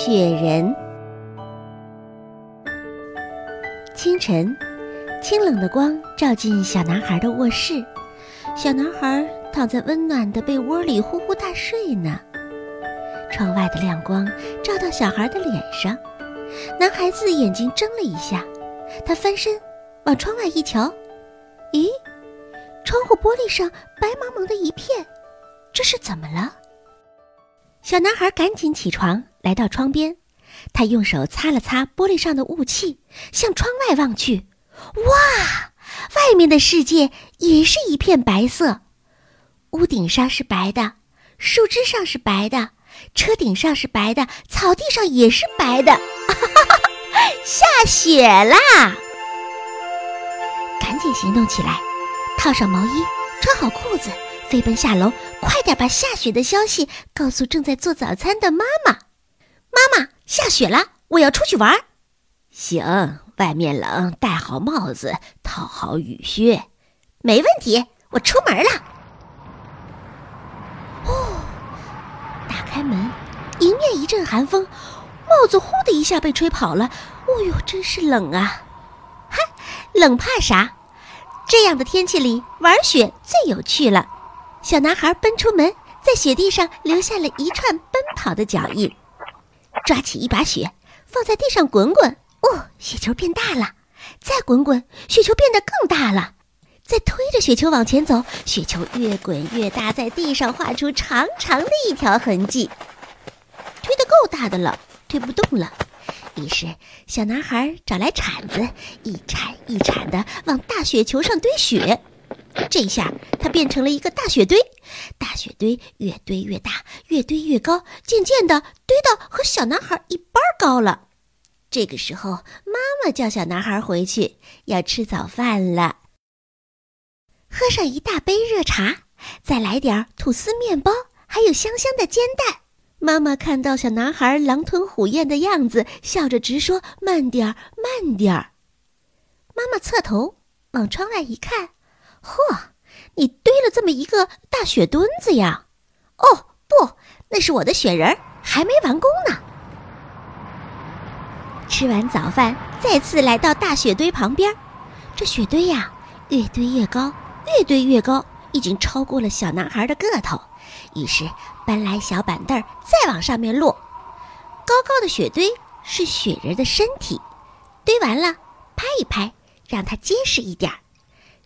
雪人。清晨，清冷的光照进小男孩的卧室，小男孩躺在温暖的被窝里呼呼大睡呢。窗外的亮光照到小孩的脸上，男孩子眼睛睁了一下，他翻身往窗外一瞧，咦，窗户玻璃上白茫茫的一片，这是怎么了？小男孩赶紧起床，来到窗边，他用手擦了擦玻璃上的雾气，向窗外望去，哇，外面的世界也是一片白色，屋顶上是白的，树枝上是白的。车顶上是白的，草地上也是白的，哈 下雪啦！赶紧行动起来，套上毛衣，穿好裤子，飞奔下楼，快点把下雪的消息告诉正在做早餐的妈妈。妈妈，下雪了，我要出去玩。行，外面冷，戴好帽子，套好雨靴。没问题，我出门了。哦，打开门，迎面一阵寒风，帽子呼的一下被吹跑了。哦呦，真是冷啊！哈，冷怕啥？这样的天气里玩雪最有趣了。小男孩奔出门，在雪地上留下了一串奔跑的脚印。抓起一把雪，放在地上滚滚。哦，雪球变大了。再滚滚，雪球变得更大了。再推着雪球往前走，雪球越滚越大，在地上画出长长的一条痕迹。推得够大的了，推不动了。于是，小男孩找来铲子，一铲一铲的往大雪球上堆雪。这下，它变成了一个大雪堆。大雪堆越堆越大，越堆越高，渐渐的堆到和小男孩一般高了。这个时候，妈妈叫小男孩回去，要吃早饭了。喝上一大杯热茶，再来点吐司面包，还有香香的煎蛋。妈妈看到小男孩狼吞虎咽的样子，笑着直说：“慢点儿，慢点儿。”妈妈侧头往窗外一看，嚯，你堆了这么一个大雪墩子呀？哦，不，那是我的雪人，还没完工呢。吃完早饭，再次来到大雪堆旁边，这雪堆呀，越堆越高。越堆越高，已经超过了小男孩的个头。于是搬来小板凳，再往上面摞。高高的雪堆是雪人的身体，堆完了，拍一拍，让它结实一点儿。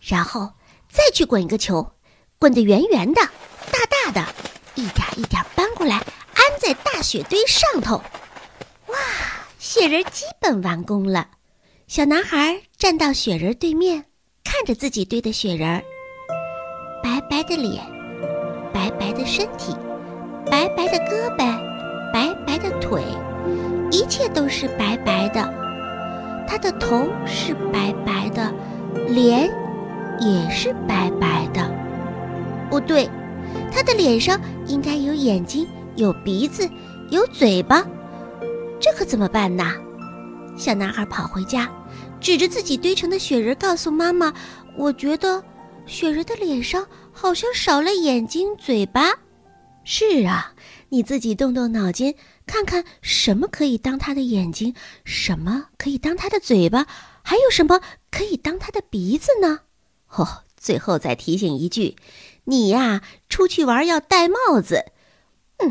然后再去滚一个球，滚得圆圆的、大大的，一点一点搬过来，安在大雪堆上头。哇，雪人基本完工了。小男孩站到雪人对面，看着自己堆的雪人。白白的脸，白白的身体，白白的胳膊，白白的腿，一切都是白白的。他的头是白白的，脸也是白白的。不对，他的脸上应该有眼睛，有鼻子，有嘴巴。这可怎么办呢？小男孩跑回家，指着自己堆成的雪人，告诉妈妈：“我觉得。”雪人的脸上好像少了眼睛、嘴巴。是啊，你自己动动脑筋，看看什么可以当他的眼睛，什么可以当他的嘴巴，还有什么可以当他的鼻子呢？哦，最后再提醒一句，你呀，出去玩要戴帽子。嗯，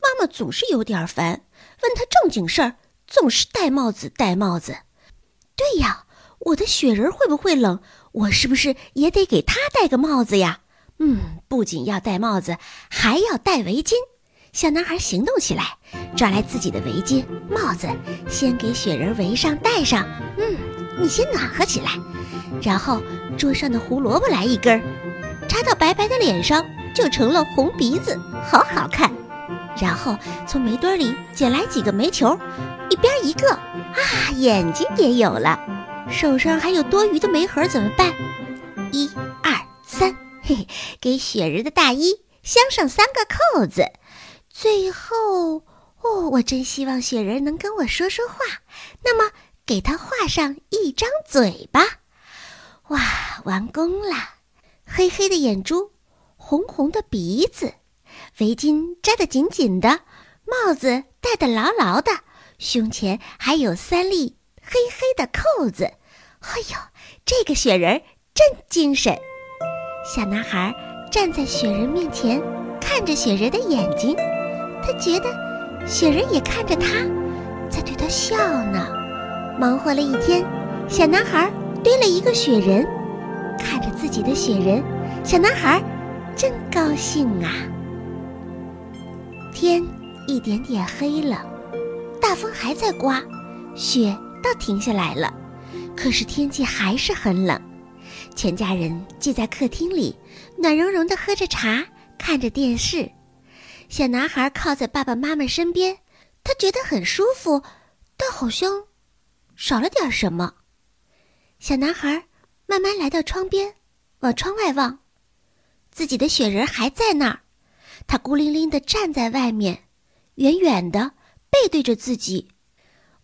妈妈总是有点烦，问他正经事儿，总是戴帽子，戴帽子。对呀，我的雪人会不会冷？我是不是也得给他戴个帽子呀？嗯，不仅要戴帽子，还要戴围巾。小男孩行动起来，抓来自己的围巾、帽子，先给雪人围上、戴上。嗯，你先暖和起来，然后桌上的胡萝卜来一根，插到白白的脸上，就成了红鼻子，好好看。然后从煤堆里捡来几个煤球，一边一个，啊，眼睛也有了。手上还有多余的煤盒怎么办？一、二、三，嘿嘿，给雪人的大衣镶上三个扣子。最后，哦，我真希望雪人能跟我说说话。那么，给他画上一张嘴巴。哇，完工了！黑黑的眼珠，红红的鼻子，围巾扎得紧紧的，帽子戴得牢牢的，胸前还有三粒黑黑的扣子。哎呦，这个雪人真精神！小男孩站在雪人面前，看着雪人的眼睛，他觉得雪人也看着他，在对他笑呢。忙活了一天，小男孩堆了一个雪人，看着自己的雪人，小男孩真高兴啊。天一点点黑了，大风还在刮，雪倒停下来了，可是天气还是很冷。全家人聚在客厅里，暖融融的喝着茶，看着电视。小男孩靠在爸爸妈妈身边，他觉得很舒服，但好像少了点什么。小男孩慢慢来到窗边，往窗外望，自己的雪人还在那儿，他孤零零地站在外面，远远的背对着自己。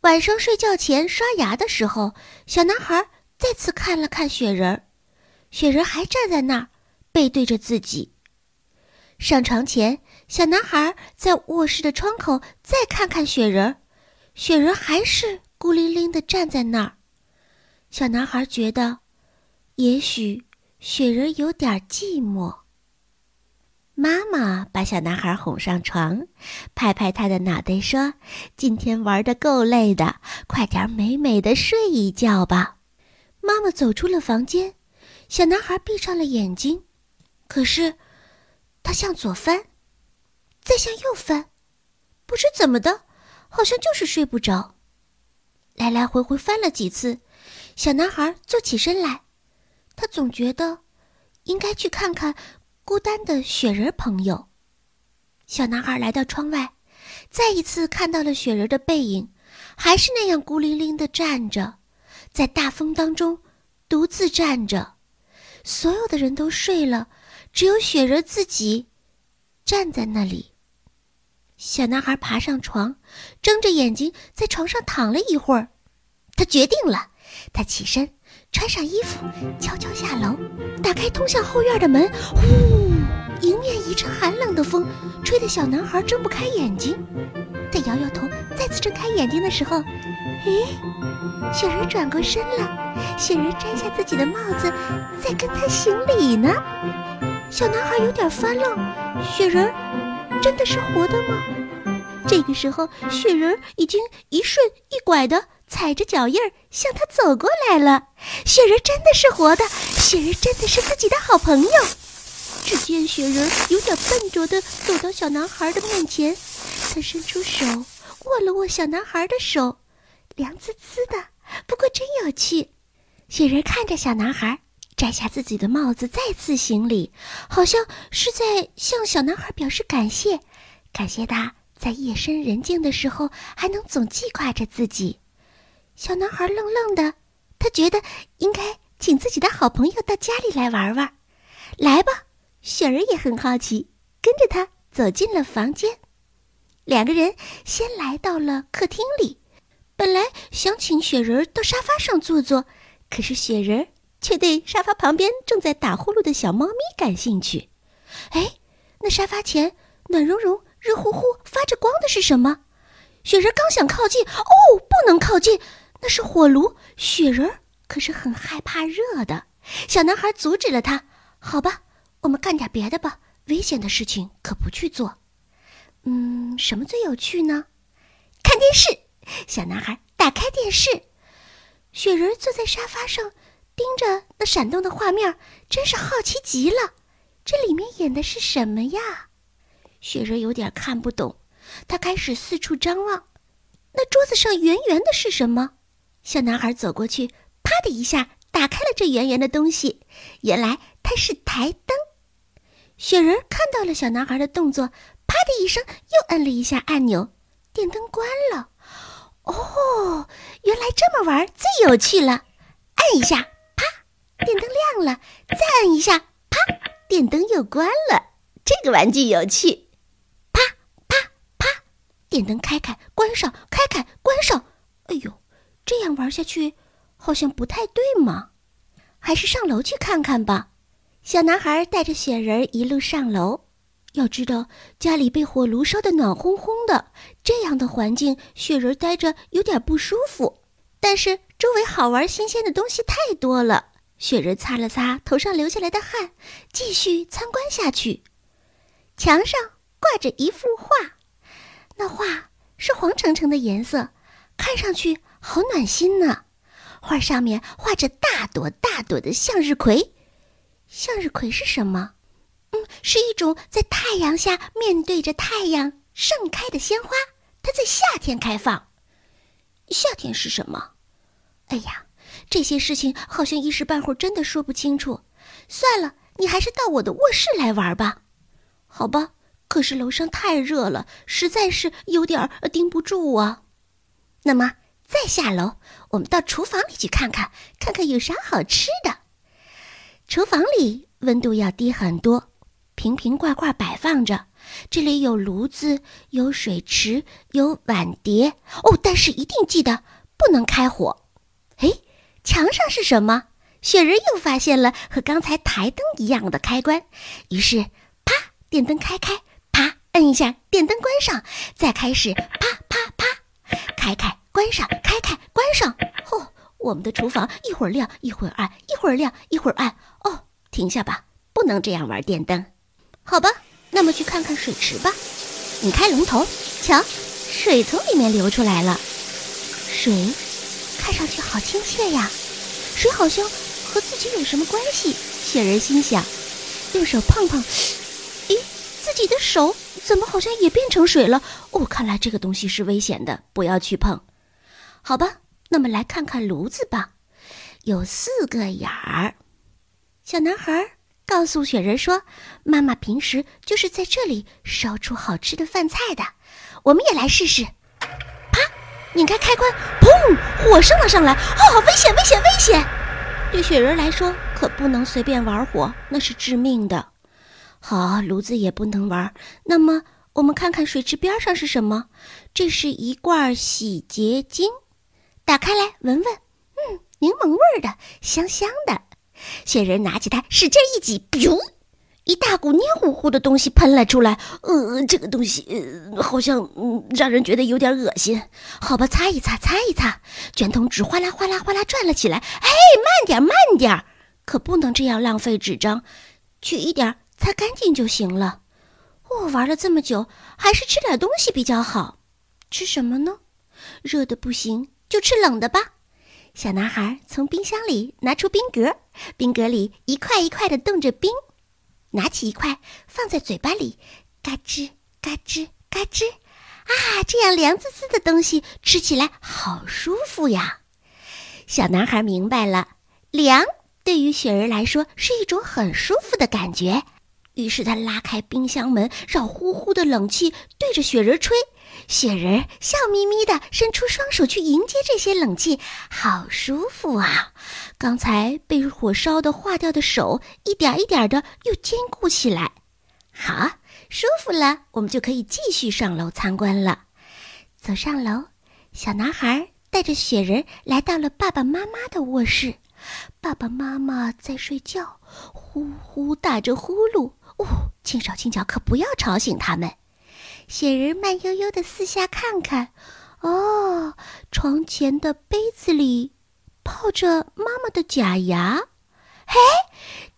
晚上睡觉前刷牙的时候，小男孩再次看了看雪人。雪人还站在那儿，背对着自己。上床前，小男孩在卧室的窗口再看看雪人，雪人还是孤零零的站在那儿。小男孩觉得，也许雪人有点寂寞。妈妈把小男孩哄上床，拍拍他的脑袋说：“今天玩的够累的，快点美美的睡一觉吧。”妈妈走出了房间。小男孩闭上了眼睛，可是他向左翻，再向右翻，不知怎么的，好像就是睡不着。来来回回翻了几次，小男孩坐起身来，他总觉得应该去看看孤单的雪人朋友。小男孩来到窗外，再一次看到了雪人的背影，还是那样孤零零的站着，在大风当中独自站着。所有的人都睡了，只有雪人自己站在那里。小男孩爬上床，睁着眼睛在床上躺了一会儿。他决定了，他起身，穿上衣服，悄悄下楼，打开通向后院的门。呼，迎面一阵寒冷的风，吹得小男孩睁不开眼睛。他摇摇头，再次睁开眼睛的时候，咦，雪人转过身了。雪人摘下自己的帽子，在跟他行礼呢。小男孩有点发愣：雪人真的是活的吗？这个时候，雪人已经一顺一拐的踩着脚印儿向他走过来了。雪人真的是活的，雪人真的是自己的好朋友。只见雪人有点笨拙的走到小男孩的面前，他伸出手握了握小男孩的手，凉滋滋的，不过真有趣。雪人看着小男孩，摘下自己的帽子，再次行礼，好像是在向小男孩表示感谢，感谢他在夜深人静的时候还能总记挂着自己。小男孩愣愣的，他觉得应该请自己的好朋友到家里来玩玩。来吧，雪人也很好奇，跟着他走进了房间。两个人先来到了客厅里，本来想请雪人到沙发上坐坐。可是雪人却对沙发旁边正在打呼噜的小猫咪感兴趣。哎，那沙发前暖融融、热乎乎、发着光的是什么？雪人刚想靠近，哦，不能靠近，那是火炉。雪人可是很害怕热的。小男孩阻止了他。好吧，我们干点别的吧，危险的事情可不去做。嗯，什么最有趣呢？看电视。小男孩打开电视。雪人坐在沙发上，盯着那闪动的画面，真是好奇极了。这里面演的是什么呀？雪人有点看不懂，他开始四处张望。那桌子上圆圆的是什么？小男孩走过去，啪的一下打开了这圆圆的东西。原来它是台灯。雪人看到了小男孩的动作，啪的一声又摁了一下按钮，电灯关了。哦，原来这么玩最有趣了！按一下，电灯亮了；再按一下，啪，电灯又关了。这个玩具有趣。啪啪啪，电灯开开关上，开开关上。哎呦，这样玩下去好像不太对嘛，还是上楼去看看吧。小男孩带着雪人一路上楼，要知道，家里被火炉烧得暖烘烘的，这样的环境，雪人待着有点不舒服。但是周围好玩新鲜的东西太多了，雪人擦了擦头上流下来的汗，继续参观下去。墙上挂着一幅画，那画是黄澄澄的颜色，看上去好暖心呢。画上面画着大朵大朵的向日葵，向日葵是什么？嗯，是一种在太阳下面对着太阳盛开的鲜花，它在夏天开放。夏天是什么？哎呀，这些事情好像一时半会儿真的说不清楚。算了，你还是到我的卧室来玩吧。好吧，可是楼上太热了，实在是有点儿顶不住啊。那么再下楼，我们到厨房里去看看，看看有啥好吃的。厨房里温度要低很多。瓶瓶罐罐摆放着，这里有炉子，有水池，有碗碟哦。但是一定记得不能开火。哎，墙上是什么？雪人又发现了和刚才台灯一样的开关，于是啪，电灯开开，啪，摁一下，电灯关上，再开始啪啪啪，开开关上，开开关上。哦，我们的厨房一会儿亮一会儿暗，一会儿亮一会儿暗。哦，停下吧，不能这样玩电灯。好吧，那么去看看水池吧。你开龙头，瞧，水从里面流出来了。水看上去好亲切呀，水好像和自己有什么关系？雪人心想，用手碰碰，咦，自己的手怎么好像也变成水了？哦，看来这个东西是危险的，不要去碰。好吧，那么来看看炉子吧，有四个眼儿。小男孩。告诉雪人说：“妈妈平时就是在这里烧出好吃的饭菜的，我们也来试试。”啪，拧开开关，火升了上来。哦，危险，危险，危险！对雪人来说可不能随便玩火，那是致命的。好，炉子也不能玩。那么，我们看看水池边上是什么？这是一罐洗洁精，打开来闻闻，嗯，柠檬味儿的，香香的。雪人拿起它，使劲一挤，噗！一大股黏糊糊的东西喷了出来。呃，这个东西呃，好像嗯，让人觉得有点恶心。好吧，擦一擦，擦一擦。卷筒纸哗啦哗啦哗啦转了起来。哎，慢点，慢点，可不能这样浪费纸张，取一点，擦干净就行了。哦，玩了这么久，还是吃点东西比较好。吃什么呢？热的不行，就吃冷的吧。小男孩从冰箱里拿出冰格，冰格里一块一块的冻着冰，拿起一块放在嘴巴里，嘎吱嘎吱嘎吱，啊，这样凉滋滋的东西吃起来好舒服呀！小男孩明白了，凉对于雪人来说是一种很舒服的感觉，于是他拉开冰箱门，让呼呼的冷气对着雪人吹。雪人笑眯眯地伸出双手去迎接这些冷气，好舒服啊！刚才被火烧的化掉的手，一点一点的又坚固起来。好，舒服了，我们就可以继续上楼参观了。走上楼，小男孩带着雪人来到了爸爸妈妈的卧室。爸爸妈妈在睡觉，呼呼打着呼噜。哦，轻手轻脚，可不要吵醒他们。雪人慢悠悠的四下看看，哦，床前的杯子里泡着妈妈的假牙。嘿，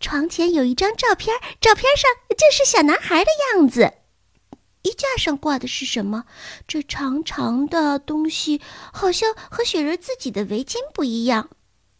床前有一张照片，照片上就是小男孩的样子。衣架上挂的是什么？这长长的东西好像和雪人自己的围巾不一样。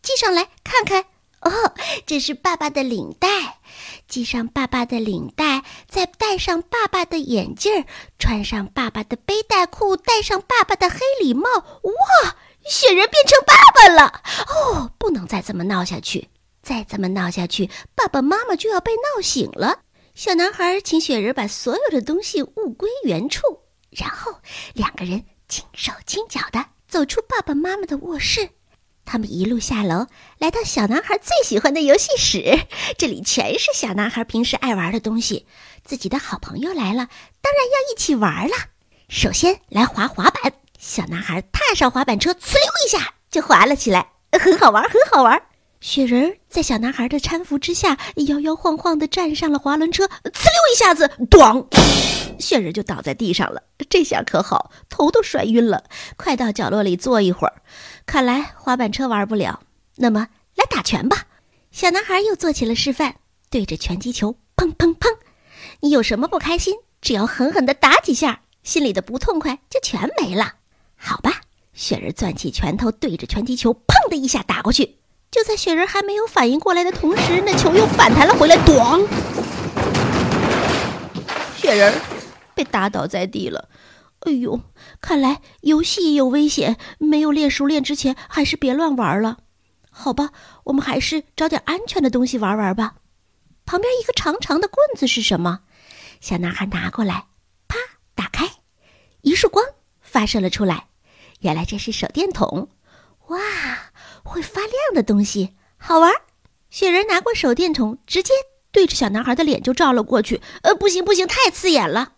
系上来看看。哦，这是爸爸的领带，系上爸爸的领带，再戴上爸爸的眼镜穿上爸爸的背带裤，戴上爸爸的黑礼帽。哇，雪人变成爸爸了！哦，不能再这么闹下去，再这么闹下去，爸爸妈妈就要被闹醒了。小男孩请雪人把所有的东西物归原处，然后两个人轻手轻脚的走出爸爸妈妈的卧室。他们一路下楼，来到小男孩最喜欢的游戏室。这里全是小男孩平时爱玩的东西。自己的好朋友来了，当然要一起玩了。首先来滑滑板，小男孩踏上滑板车，呲溜一下就滑了起来，很好玩，很好玩。雪人在小男孩的搀扶之下，摇摇晃晃地站上了滑轮车，呲溜一下子，咣，雪人就倒在地上了。这下可好，头都摔晕了，快到角落里坐一会儿。看来滑板车玩不了，那么来打拳吧。小男孩又做起了示范，对着拳击球，砰砰砰。你有什么不开心？只要狠狠地打几下，心里的不痛快就全没了。好吧，雪人攥起拳头，对着拳击球，砰的一下打过去。就在雪人还没有反应过来的同时，那球又反弹了回来，咣！雪人被打倒在地了。哎呦，看来游戏也有危险，没有练熟练之前，还是别乱玩了。好吧，我们还是找点安全的东西玩玩吧。旁边一个长长的棍子是什么？小男孩拿过来，啪，打开，一束光发射了出来。原来这是手电筒。哇！会发亮的东西好玩。雪人拿过手电筒，直接对着小男孩的脸就照了过去。呃，不行不行，太刺眼了。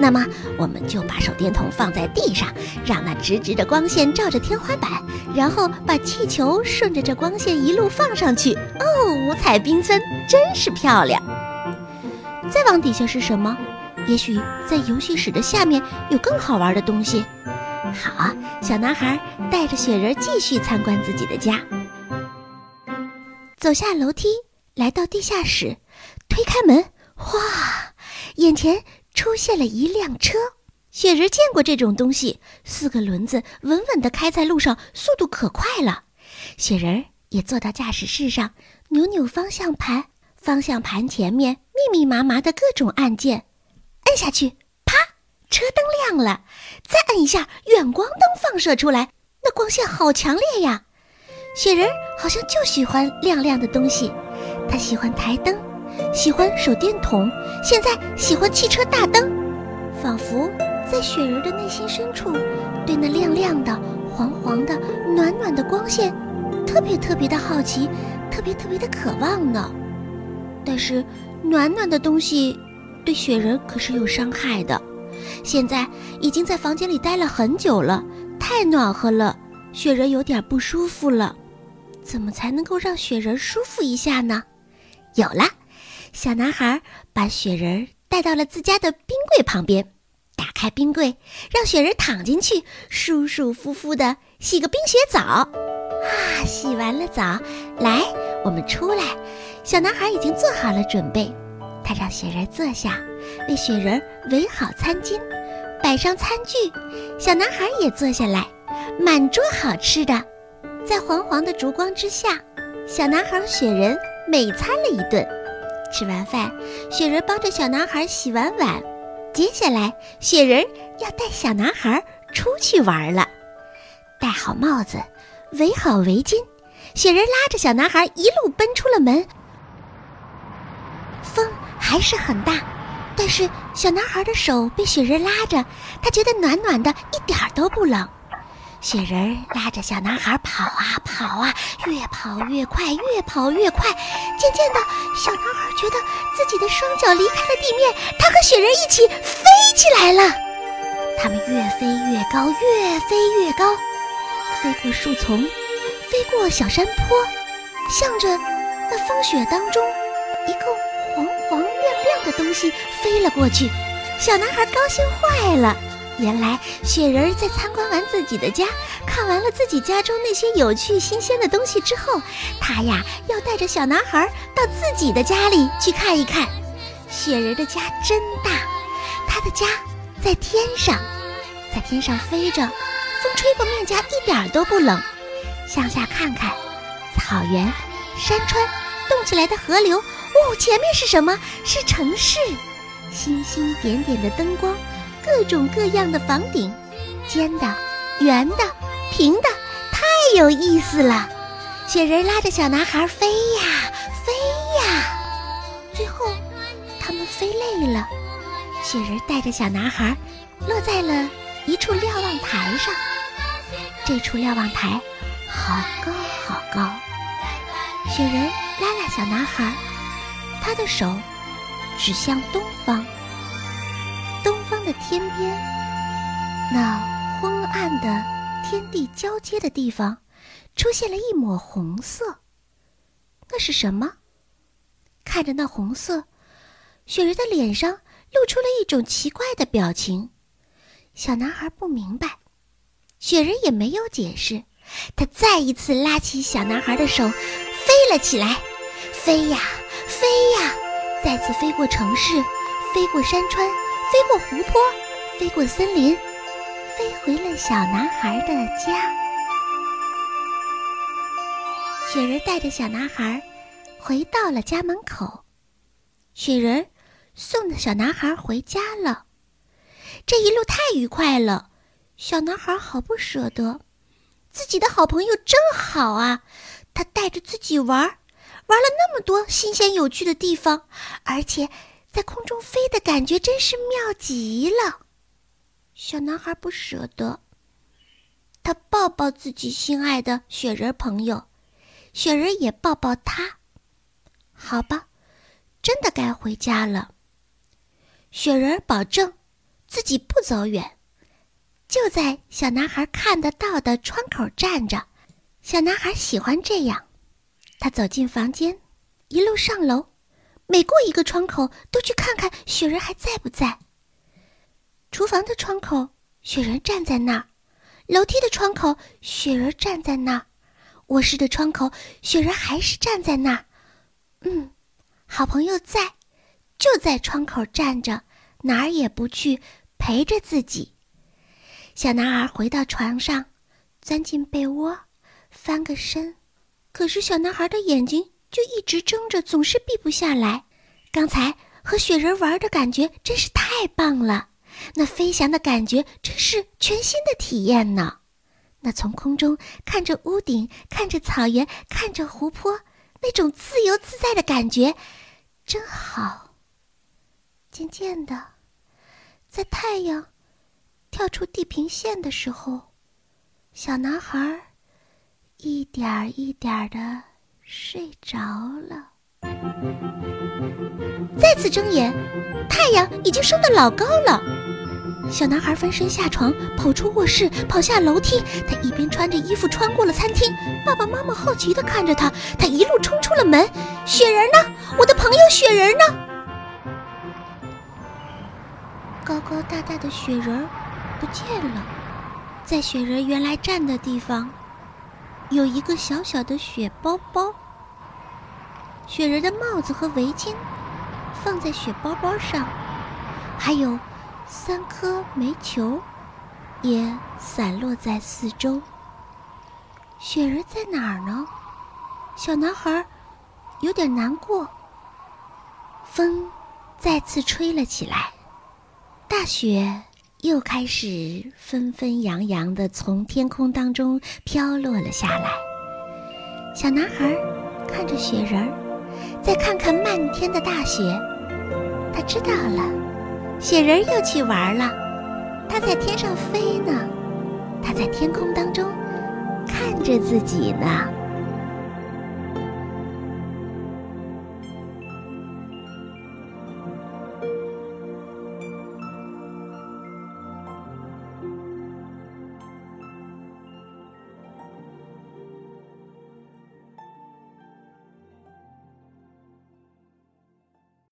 那么我们就把手电筒放在地上，让那直直的光线照着天花板，然后把气球顺着这光线一路放上去。哦，五彩缤纷，真是漂亮。再往底下是什么？也许在游戏室的下面有更好玩的东西。好，小男孩带着雪人继续参观自己的家。走下楼梯，来到地下室，推开门，哇，眼前出现了一辆车。雪人见过这种东西，四个轮子稳稳地开在路上，速度可快了。雪人也坐到驾驶室上，扭扭方向盘，方向盘前面密密麻麻的各种按键，按下去。车灯亮了，再按一下，远光灯放射出来，那光线好强烈呀！雪人好像就喜欢亮亮的东西，他喜欢台灯，喜欢手电筒，现在喜欢汽车大灯，仿佛在雪人的内心深处，对那亮亮的、黄黄的、暖暖的光线，特别特别的好奇，特别特别的渴望呢。但是，暖暖的东西对雪人可是有伤害的。现在已经在房间里待了很久了，太暖和了，雪人有点不舒服了。怎么才能够让雪人舒服一下呢？有了，小男孩把雪人带到了自家的冰柜旁边，打开冰柜，让雪人躺进去，舒舒服服的洗个冰雪澡。啊，洗完了澡，来，我们出来。小男孩已经做好了准备，他让雪人坐下。为雪人围好餐巾，摆上餐具，小男孩也坐下来，满桌好吃的，在黄黄的烛光之下，小男孩雪人美餐了一顿。吃完饭，雪人帮着小男孩洗完碗，接下来雪人要带小男孩出去玩了。戴好帽子，围好围巾，雪人拉着小男孩一路奔出了门。风还是很大。但是小男孩的手被雪人拉着，他觉得暖暖的，一点儿都不冷。雪人拉着小男孩跑啊跑啊，越跑越快，越跑越快。渐渐的，小男孩觉得自己的双脚离开了地面，他和雪人一起飞起来了。他们越飞越高，越飞越高，飞过树丛，飞过小山坡，向着那风雪当中一个。的东西飞了过去，小男孩高兴坏了。原来雪人在参观完自己的家，看完了自己家中那些有趣新鲜的东西之后，他呀要带着小男孩到自己的家里去看一看。雪人的家真大，他的家在天上，在天上飞着，风吹过面颊一点都不冷。向下看看，草原、山川、动起来的河流。哦，前面是什么？是城市，星星点点的灯光，各种各样的房顶，尖的、圆的、平的，太有意思了。雪人拉着小男孩飞呀飞呀，最后他们飞累了，雪人带着小男孩落在了一处瞭望台上。这处瞭望台好高好高，雪人拉拉小男孩。他的手指向东方，东方的天边，那昏暗的天地交接的地方，出现了一抹红色。那是什么？看着那红色，雪人的脸上露出了一种奇怪的表情。小男孩不明白，雪人也没有解释。他再一次拉起小男孩的手，飞了起来，飞呀飞呀，再次飞过城市，飞过山川，飞过湖泊，飞过森林，飞回了小男孩的家。雪人带着小男孩回到了家门口，雪人送着小男孩回家了。这一路太愉快了，小男孩好不舍得。自己的好朋友真好啊，他带着自己玩，玩了那么多新鲜有趣的地方，而且在空中飞的感觉真是妙极了。小男孩不舍得，他抱抱自己心爱的雪人朋友，雪人也抱抱他。好吧，真的该回家了。雪人保证自己不走远。就在小男孩看得到的窗口站着，小男孩喜欢这样。他走进房间，一路上楼，每过一个窗口都去看看雪人还在不在。厨房的窗口，雪人站在那儿；楼梯的窗口，雪人站在那儿；卧室的窗口，雪人还是站在那儿。嗯，好朋友在，就在窗口站着，哪儿也不去，陪着自己。小男孩回到床上，钻进被窝，翻个身。可是小男孩的眼睛就一直睁着，总是闭不下来。刚才和雪人玩的感觉真是太棒了，那飞翔的感觉真是全新的体验呢。那从空中看着屋顶，看着草原，看着湖泊，那种自由自在的感觉，真好。渐渐的，在太阳。跳出地平线的时候，小男孩一点儿一点儿的睡着了。再次睁眼，太阳已经升得老高了。小男孩翻身下床，跑出卧室，跑下楼梯。他一边穿着衣服穿过了餐厅，爸爸妈妈好奇地看着他。他一路冲出了门。雪人呢？我的朋友雪人呢？高高大大的雪人。不见了，在雪人原来站的地方，有一个小小的雪包包。雪人的帽子和围巾放在雪包包上，还有三颗煤球也散落在四周。雪人在哪儿呢？小男孩有点难过。风再次吹了起来，大雪。又开始纷纷扬扬的从天空当中飘落了下来。小男孩看着雪人儿，再看看漫天的大雪，他知道了，雪人又去玩了。他在天上飞呢，他在天空当中看着自己呢。